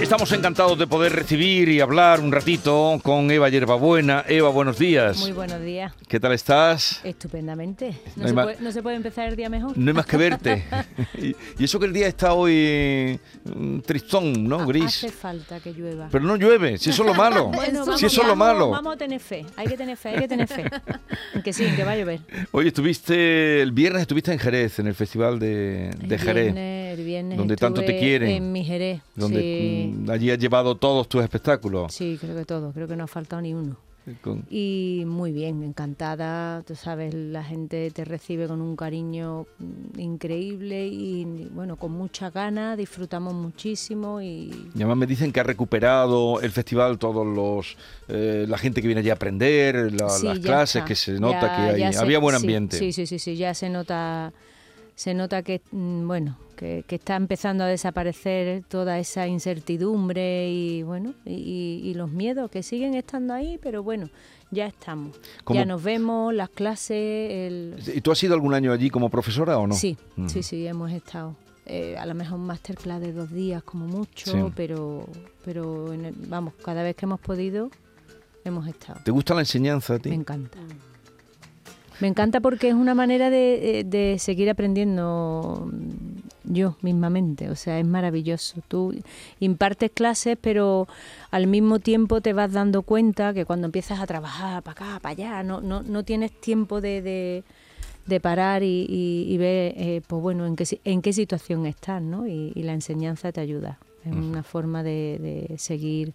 Estamos encantados de poder recibir y hablar un ratito con Eva Yerbabuena. Eva, buenos días. Muy buenos días. ¿Qué tal estás? Estupendamente. No ¿No, hay se, puede, no se puede empezar el día mejor? No hay más que verte. y, y eso que el día está hoy mm, tristón, ¿no? Gris. Hace falta que llueva. Pero no llueve, si eso es lo malo. Bueno, si vamos, eso es lo malo. Vamos a tener fe. Hay que tener fe, hay que tener fe. Que sí, que va a llover. Oye, estuviste, el viernes estuviste en Jerez, en el Festival de, El de Jerez. viernes- el viernes donde tanto te quieren. En mi Jerez. Donde sí. Allí has llevado todos tus espectáculos. Sí, creo que todo. Creo que no ha faltado ni uno. Con- Y muy bien, encantada. Tú sabes, la gente te recibe con un cariño increíble y, bueno, con mucha ganas. Disfrutamos muchísimo y Y además me dicen que ha recuperado el festival todos los eh, la gente que viene allí a aprender, la- Sí, las clases, está. que se nota Ya- que hay- se- había buen ambiente. Sí, sí, sí, sí, ya se nota, se nota que, mm, bueno, que, que está empezando a desaparecer toda esa incertidumbre y, bueno, y, y los miedos que siguen estando ahí, pero bueno, ya estamos. ¿Cómo- Ya nos vemos, las clases, el... ¿Y tú has ido algún año allí como profesora o no? Sí, Mm. sí, sí, hemos estado. Eh, a lo mejor un masterclass de dos días como mucho, Sí. pero, pero en el- vamos, cada vez que hemos podido, hemos estado. ¿Te gusta la enseñanza a ti? Me encanta. Me encanta porque es una manera de, de seguir aprendiendo mm, yo mismamente. O sea, es maravilloso. Tú impartes clases, pero al mismo tiempo te vas dando cuenta que cuando empiezas a trabajar para acá, para allá, no, no, no tienes tiempo de, de, de parar y, y- y ver, eh, pues bueno, en qué, en qué situación estás, ¿no? Y, y la enseñanza te ayuda. Es una forma de, de seguir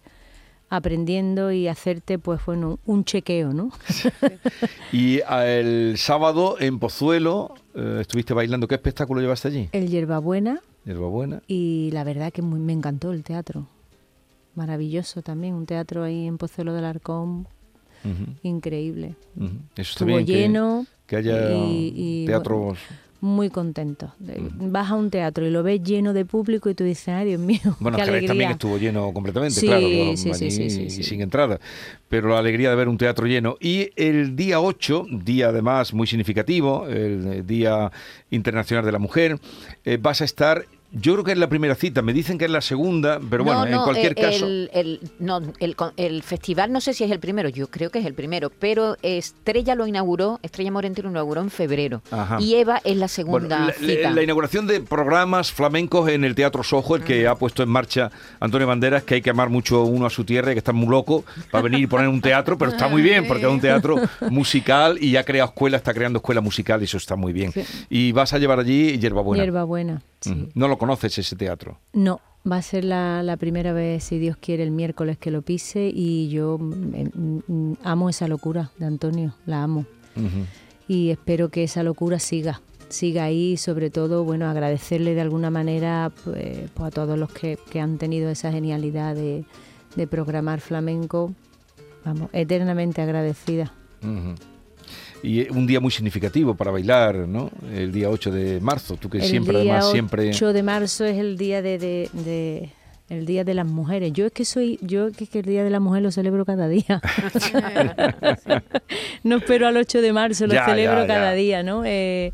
aprendiendo y hacerte, pues bueno, un chequeo, ¿no? Y ah, el sábado en Pozuelo eh, estuviste bailando. ¿Qué espectáculo llevaste allí? El Hierbabuena Hierbabuena. y la verdad que muy- me encantó el teatro. Maravilloso también, un teatro ahí en Pozuelo del Arcón, increíble. ujú. Eso está Estuvo bien, que- lleno, que, haya y- y, teatros. Muy contento. De- Vas a un teatro y lo ves lleno de público y tú dices, ay Dios mío, Bueno, qué alegría. también estuvo lleno completamente, Sí, claro, sí, allí sí, sí, sí, sí. sin entrada. Pero la alegría de ver un teatro lleno. Y el día 8, día además muy significativo, el eh, Día Internacional de la Mujer, eh, vas a estar, yo creo que es la primera cita, me dicen que es la segunda, pero bueno, No, en cualquier caso... El, el- no, el, festival no sé si es el primero, yo creo que es el primero, pero Estrella lo inauguró, Estrella Morente lo inauguró en febrero. Ajá. Y Eva es la Bueno, segunda la, la- cita. la inauguración de programas flamencos en el Teatro Sojo, el que ha puesto en marcha Antonio Banderas, que hay que amar mucho uno a su tierra y que está muy loco para venir y poner un teatro, pero está muy bien porque es un teatro musical y ya ha creado escuela, está creando escuela musical y eso está muy bien. Sí. Y vas a llevar allí Hierbabuena. Hierbabuena, sí. No lo conoces ese teatro. No, va a ser la, la primera vez, si Dios quiere, el miércoles que lo pise y yo mm, mm, amo esa locura de Antonio, la amo. Y espero que esa locura siga siga ahí y sobre todo bueno agradecerle de alguna manera pues, pues, a todos los que, que han tenido esa genialidad de, de programar flamenco vamos eternamente agradecida. Y un día muy significativo para bailar, ¿no? El día 8 de marzo, tú que el siempre, día además, 8 siempre... de marzo es el día de, de- de- el día de las mujeres. Yo es que soy yo es que el día de la mujer lo celebro cada día. No espero al 8 de marzo lo Ya, celebro ya, cada ya. día no Eh,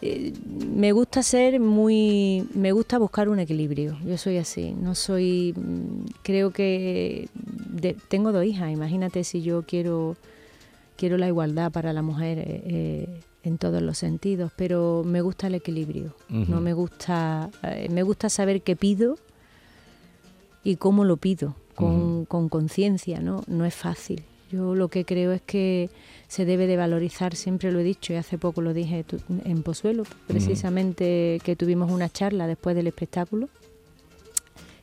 eh, me gusta ser muy me gusta buscar un equilibrio. Yo soy así. No soy mm, creo que de- tengo dos hijas. Imagínate si yo quiero quiero la igualdad para la mujer eh, eh, en todos los sentidos pero me gusta el equilibrio. No me gusta eh, me gusta saber qué pido y cómo lo pido con con conciencia no no es fácil. Yo lo que creo es que se debe de valorizar, siempre lo he dicho y hace poco lo dije tu- en Pozuelo, precisamente que tuvimos una charla después del espectáculo,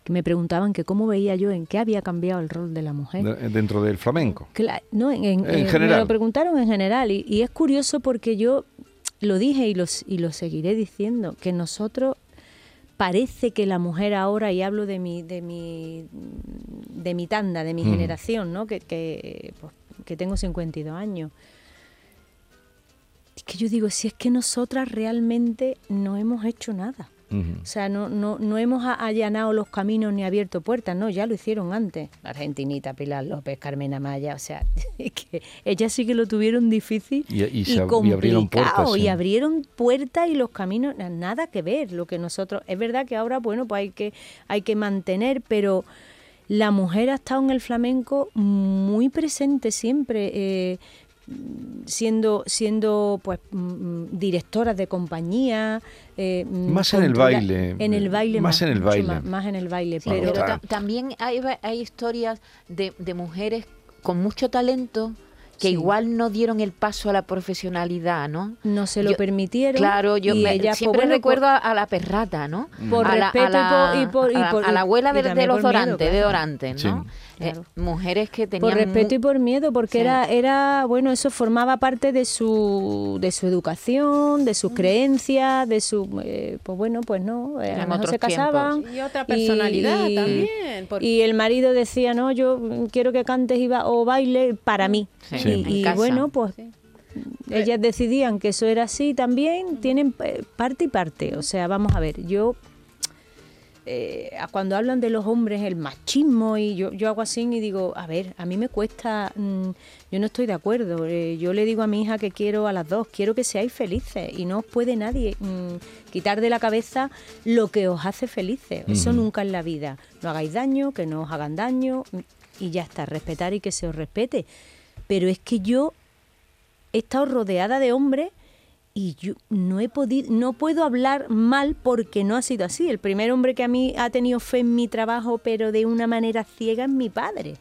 que me preguntaban que cómo veía yo en qué había cambiado el rol de la mujer. de- Dentro del flamenco. No, en, en- En general. Me lo preguntaron en general y, y es curioso porque yo lo dije y, los, y lo seguiré diciendo, que nosotros parece que la mujer ahora, y hablo de mi, de mi, de mi tanda, de mi Mm. generación, ¿no? que, que, pues, que tengo 52 años. Es que yo digo, si es que nosotras realmente no hemos hecho nada. O sea, no, no, no hemos allanado los caminos ni abierto puertas, no, ya lo hicieron antes. La Argentinita, Pilar López, Carmen Amaya, o sea, que ellas sí que lo tuvieron difícil Y- complicado, abrieron puertas, sí. y abrieron puertas y los caminos, na- nada que ver lo que nosotros. Es verdad que ahora, bueno, pues hay que, hay que mantener, pero la mujer ha estado en el flamenco muy presente siempre. eh, siendo siendo pues mm, mm, directoras de compañía eh, mm, Más en el baile, en el baile más en el baile. más, más en el baile Sí, pero también hay, hay historias de, de mujeres con mucho talento que Sí. igual no dieron el paso a la profesionalidad, ¿no? no se lo Yo- permitieron Claro, yo y me- ellas, pues, siempre bueno, recuerdo a, a la perrata, ¿no? Por a la, respeto a la- y por- y por- a la- por- a la abuela y de, los Dorantes, de. Dorantes, ¿no? Sí. Eh, mujeres que tenían por respeto y por miedo porque Sí. era era bueno eso formaba parte de su de su educación de Mm. sus creencias de su eh, pues bueno pues no eh, a Eran lo mejor otros se casaban Y otra personalidad y- también. porque- y el marido decía no yo mm, quiero que cantes y ba- o baile para mí Sí, Sí. y, bueno pues Sí. ellas decidían que eso era así también tienen eh, parte y parte o sea vamos a ver yo eh, a cuando hablan de los hombres el machismo y yo, yo hago así y digo, a ver, a mí me cuesta, mm, yo no estoy de acuerdo. Eh, yo le digo a mi hija que quiero a las dos, quiero que seáis felices y no os puede nadie mm, quitar de la cabeza lo que os hace felices. Eso nunca en la vida. No hagáis daño, que no os hagan daño y ya está, respetar y que se os respete. Pero es que yo he estado rodeada de hombres y yo no he podido, no puedo hablar mal porque no ha sido así. El primer hombre que a mí ha tenido fe en mi trabajo, pero de una manera ciega, es mi padre.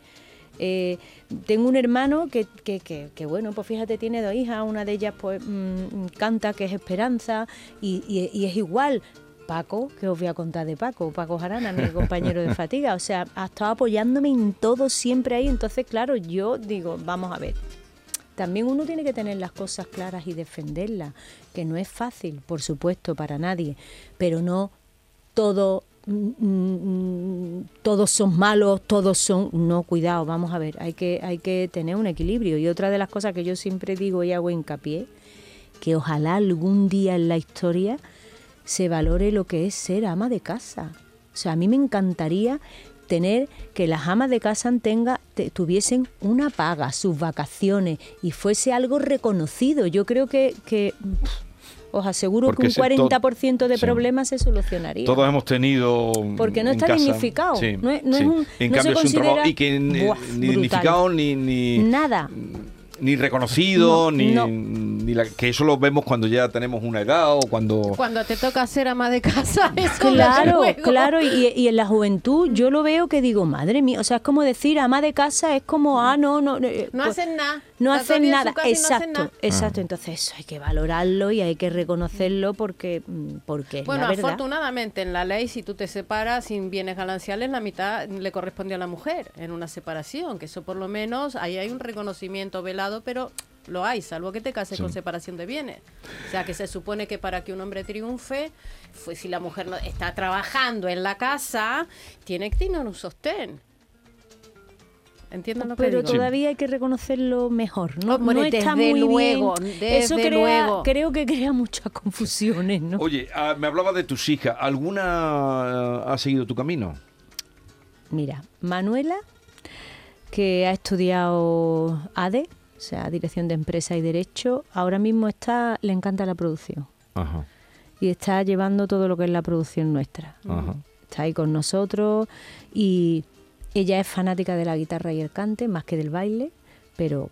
Eh, tengo un hermano que, que, que- bueno, pues fíjate, tiene dos hijas, una de ellas pues mm, canta, que es Esperanza, y, y- y es igual. Paco, que os voy a contar de Paco, Paco Jarana, mi compañero de fatiga, o sea, ha estado apoyándome en todo siempre ahí, entonces claro, yo digo, vamos a ver, también uno tiene que tener las cosas claras y defenderlas, que no es fácil, por supuesto, para nadie, pero no todo mm, mm, todos son malos, todos son no, cuidado, vamos a ver, hay que hay que tener un equilibrio y otra de las cosas que yo siempre digo y hago hincapié que ojalá algún día en la historia se valore lo que es ser ama de casa. O sea, a mí me encantaría tener que las amas de casa tenga, te- tuviesen una paga, sus vacaciones y fuese algo reconocido. Yo creo que, os aseguro Porque que un se- to- 40% de sí. problemas se solucionaría. Todos hemos tenido. Porque no está casa- dignificado. Sí, No es- no es un- en no se cambio, es un trabajo. Y que ni, Buah, ni dignificado ni. ni Nada. ni reconocido, No, ni. Ni la- que eso lo vemos cuando ya tenemos una edad o cuando... Cuando te toca ser ama de casa, eso Claro, claro, y, y en la juventud yo lo veo que digo, madre mía, o sea, es como decir, ama de casa es como, ah, no, no, eh, No pues, hacen nada. No hacen nada, y no hacen exacto, nada. exacto. Entonces eso hay que valorarlo y hay que reconocerlo porque, mm, porque Bueno, la verdad. afortunadamente en la ley, si tú te separas sin bienes gananciales, la mitad le corresponde a la mujer en una separación, que eso por lo menos ahí hay un reconocimiento velado, pero lo hay, salvo que te cases Sí. con separación de bienes. O sea, que se supone que para que un hombre triunfe, pues si la mujer no está trabajando en la casa, tiene que tener un sostén. ¿Entiendes lo que Pero digo? todavía hay que reconocerlo mejor, ¿no? Hombre, no está desde muy luego, bien. desde Eso crea, luego. creo que crea muchas confusiones, ¿no? Oye, ah, me hablaba de tus hijas. ¿Alguna ah, ha seguido tu camino? Mira, Manuela, que ha estudiado ADE, o sea, Dirección de Empresa y Derecho, ahora mismo está, le encanta la producción Ajá, y está llevando todo lo que es la producción nuestra. ajá. Está ahí con nosotros y ella es fanática de la guitarra y el cante más que del baile, pero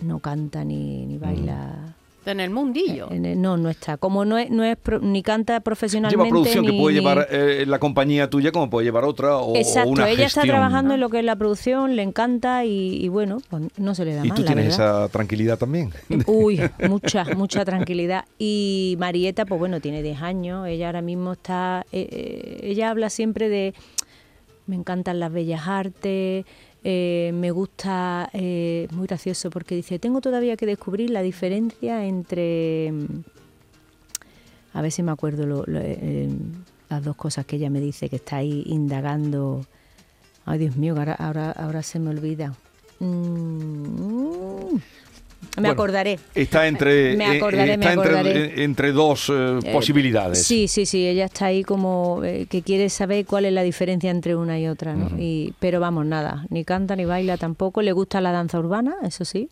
no canta ni, ni baila. En el mundillo. En el- no, no está. Como no es, no es pro- ni canta profesionalmente. Lleva producción que ni- puede ni- llevar eh, la compañía tuya como puede llevar otra o, o Exacto, una ella está gestión. trabajando en lo que es la producción, le encanta y, y bueno, pues no se le da Y mal, tú la tienes verdad. esa tranquilidad también. Uy, mucha, mucha tranquilidad. Y Marieta, pues bueno, tiene 10 años, ella ahora mismo está, eh, eh, ella habla siempre de, me encantan las bellas artes, eh, me gusta, eh, muy gracioso porque dice, tengo todavía que descubrir la diferencia entre, mm, a ver si me acuerdo, lo- lo- eh, las dos cosas que ella me dice que está ahí indagando. Ay, Dios mío, ahora, ahora, ahora se me olvida. Mm, me Bueno, acordaré. Está entre, Me eh, acordaré, está entre- acordaré. entre dos eh, Eh, posibilidades. Sí, sí, sí, ella está ahí como eh, que quiere saber cuál es la diferencia entre una y otra, ¿no? y, pero vamos, nada, ni canta ni baila tampoco, le gusta la danza urbana, eso sí,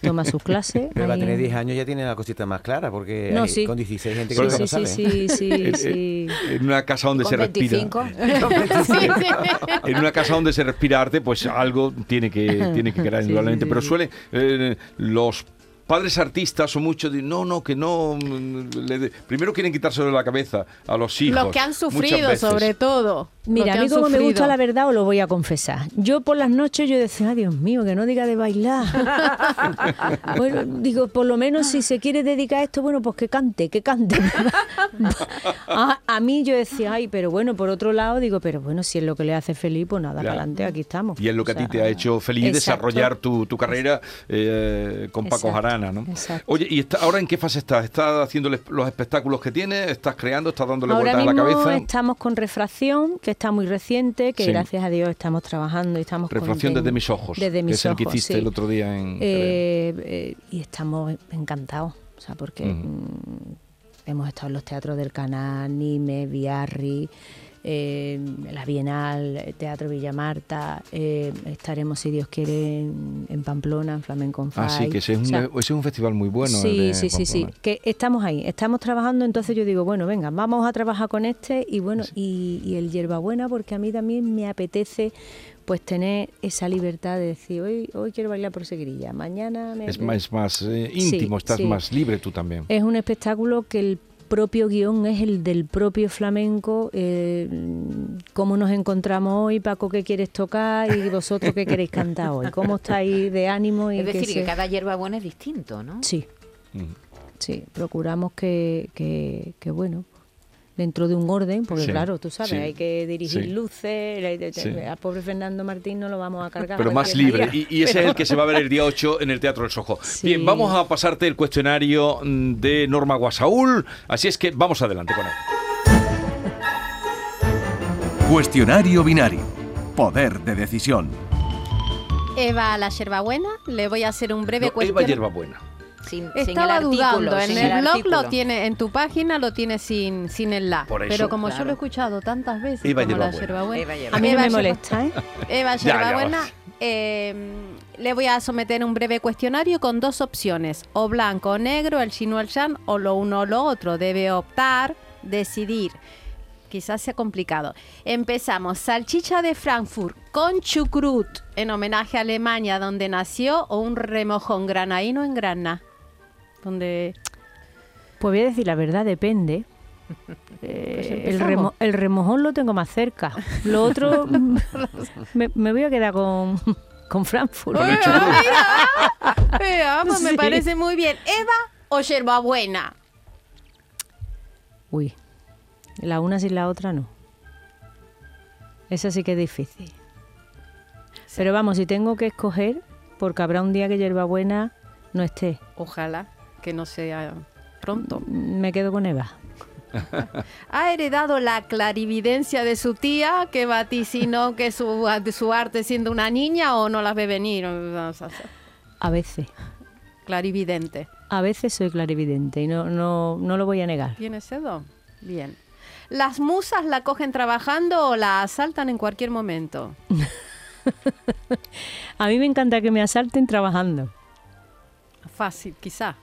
toma sus clases. Pero va a tener 10 años ya tiene la cosita más clara, porque No, hay- sí. con 16 gente que Con no Sí, lo sí, sabe. sí, sí, sí, sí. En una casa donde Con se respira. 25. En una casa donde se respira arte, pues algo tiene que, tiene que quedar Sí, indudablemente. sí, Pero sí. suele, eh, los padres artistas son muchos de no, no, que no. le de- primero quieren quitárselo de la cabeza a los hijos. Los que han sufrido, sobre todo. Mira, a mí como me gusta la verdad os lo voy a confesar. Yo por las noches yo decía, ay Dios mío, que no diga de bailar. bueno, digo, por lo menos si se quiere dedicar a esto, bueno, pues que cante, que cante. a, a mí yo decía, ay, pero bueno, por otro lado digo, pero bueno, si es lo que le hace feliz, pues nada, adelante, aquí estamos. Y es lo que O a ti te ha hecho feliz exacto. desarrollar tu, tu carrera eh, con Paco Exacto, Jarana, ¿no? exacto. Oye, ¿y está- ahora en qué fase estás? ¿Estás haciendo los espectáculos que tienes? ¿Estás creando? ¿Estás dándole Ahora vueltas a la mismo cabeza? estamos con Refracción, que está muy reciente, que Sí. gracias a Dios estamos trabajando y estamos Refracción desde mis ojos. Desde que mis es el que ojos, hiciste sí. el otro día en. Eh, eh, y estamos encantados, o sea, porque mm, hemos estado en los teatros del Canal, Nime, Biarri, eh, la Bienal, Teatro Villa Marta, eh, estaremos, si Dios quiere, en, en Pamplona, en Flamenco on Ah, sí, que ese es, O un, sea, ese es un festival muy bueno. el sí, de sí, sí, sí, que estamos ahí, estamos trabajando, entonces yo digo, bueno, venga, vamos a trabajar con este y bueno, y, y el hierbabuena, porque a mí también me apetece pues tener esa libertad de decir, hoy, hoy quiero bailar por seguirilla, mañana me... Es más, es más eh, Sí, íntimo, estás sí. más libre tú también. Es un espectáculo que el propio guion es el del propio flamenco, eh, cómo nos encontramos hoy, Paco, qué quieres tocar y vosotros qué queréis cantar hoy, cómo estáis de ánimo y Es decir, que cada hierba buena es distinto, ¿no? Sí, sí, procuramos que, que, que, bueno, dentro de un orden, porque Sí, claro, tú sabes, sí, hay que dirigir sí. luces, al pobre Fernando Martín no lo vamos a cargar. Pero más libre. Y, y ese es el que se va a ver el día 8 en el Teatro del Sojo. Sí. Bien, vamos a pasarte el cuestionario mm, de Norma Guasaúl. Así es que vamos adelante con él. Cuestionario binario. Poder de decisión. Eva la yerbabuena, le voy a hacer un breve No, Eva cuestionario. Sin, sin el Estaba artículo, dudando, en sin el, blog lo tiene, en tu página lo tiene sin, sin el la. Por eso. Pero como yo lo he escuchado tantas veces, Eva como la yerbabuena. Eva A mí no me Yerba- molesta, ¿eh? Eva Ya, ya Yerbabuena, vas. eh, le voy a someter un breve cuestionario con dos opciones, o blanco o negro, el chino o el yan, o lo uno o lo otro. Debe optar, decidir. Quizás sea complicado. Empezamos. Salchicha de Frankfurt con chucrut, en homenaje a Alemania, donde nació, o un remojón granaíno en Granada. Donde Pues voy a decir la verdad, depende. Eh, el, empezamos. remo- el remojón lo tengo más cerca. Lo otro, me, me voy a quedar con, con Frankfurt. Con el mira. Oiga, pues me parece muy bien. ¿Eva o yerbabuena? Uy, la una sin la otra no. Esa sí que es difícil. Pero vamos, si tengo que escoger, porque habrá un día que hierbabuena no esté, Ojalá que no sea pronto. me quedo con Eva. ¿Ha heredado la clarividencia de su tía que vaticinó que su, de su arte siendo una niña o no las ve venir? A veces, Clarividente. a veces soy clarividente y no, no, no lo voy a negar. ¿Tiene ese don? Bien. ¿Las musas la cogen trabajando o la asaltan en cualquier momento? A mí me encanta que me asalten trabajando. Fácil, quizá.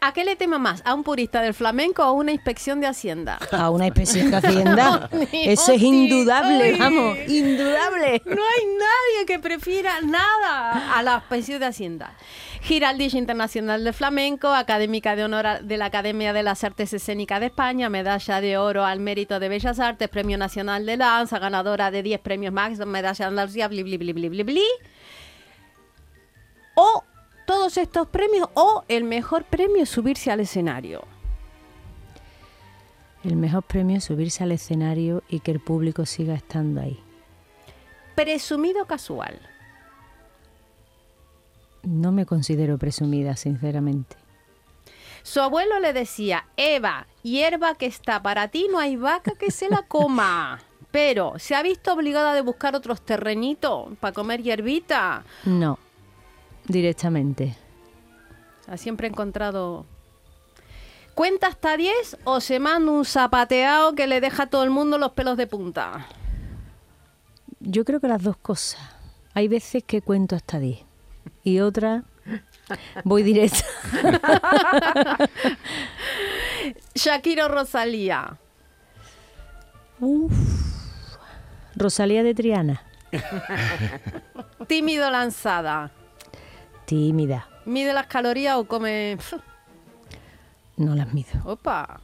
¿A qué le tema más? ¿A un purista del flamenco o a una inspección de Hacienda? A una inspección de Hacienda. Eso es indudable, vamos, indudable. No hay nadie que prefiera nada a la inspección de Hacienda. Giraldilla Internacional de Flamenco, académica de honor de la Academia de las Artes Escénicas de España, medalla de oro al mérito de Bellas Artes, Premio Nacional de Danza, ganadora de 10 premios Max, medalla de Andalucía, bli, bli, bli, bli, bli, bli. O todos estos premios, o el mejor premio es subirse al escenario. El mejor premio es subirse al escenario y que el público siga estando ahí. Presumido casual. No me considero presumida, sinceramente. Su abuelo le decía, Eva, hierba que está para ti, no hay vaca que se la coma. Pero, ¿se ha visto obligada de buscar otros terrenitos para comer hierbita? No, directamente. Ha siempre encontrado... ¿Cuenta hasta 10 o se manda un zapateado que le deja a todo el mundo los pelos de punta? Yo creo que las dos cosas. Hay veces que cuento hasta 10 y otras voy directa. Shakira o Rosalía. Uf. Rosalía de Triana, Tímido lanzada. Tímida, ¿Mide las calorías o come...? no las mido. Opa.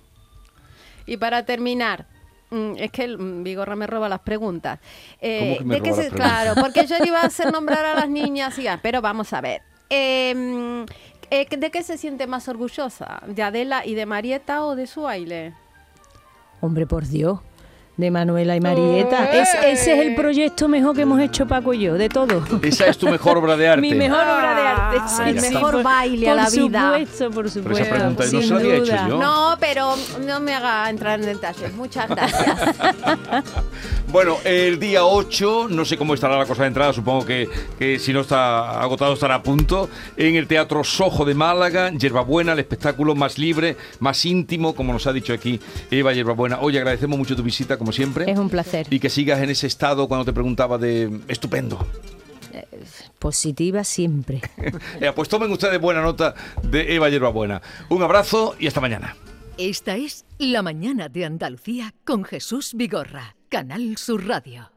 Y para terminar, mm, es que el mm, Vigorra me roba las preguntas. Eh, ¿Cómo que me ¿de qué roba se- las preguntas? Claro, porque yo le iba a hacer nombrar a las niñas, y ya, pero vamos a ver. Eh, mm, eh, ¿De qué se siente más orgullosa? ¿De Adela y de Marieta o de su baile? Hombre, por Dios. De Manuela y Marieta. Es- ese es el proyecto mejor que hemos hecho Paco y yo, de todo. Esa es tu mejor obra de arte. Mi mejor obra de arte. Ah, sí, el mejor por- baile a la vida. Por supuesto, por Pero supuesto. esa pregunta no sin se la había hecho duda. yo. No, pero no me haga entrar en detalles. Muchas gracias. Bueno, el día 8, no sé cómo estará la cosa de entrada, supongo que, que si no está agotado estará a punto, en el Teatro Sojo de Málaga, Yerbabuena, el espectáculo más libre, más íntimo, como nos ha dicho aquí Eva Yerbabuena. Oye, agradecemos mucho tu visita, como siempre. Es un placer. Y que sigas en ese estado cuando te preguntaba de estupendo. Positiva siempre. Eh, pues tomen ustedes buena nota de Eva Yerbabuena. Un abrazo y hasta mañana. Esta es La mañana de Andalucía con Jesús Vigorra, Canal Sur Radio.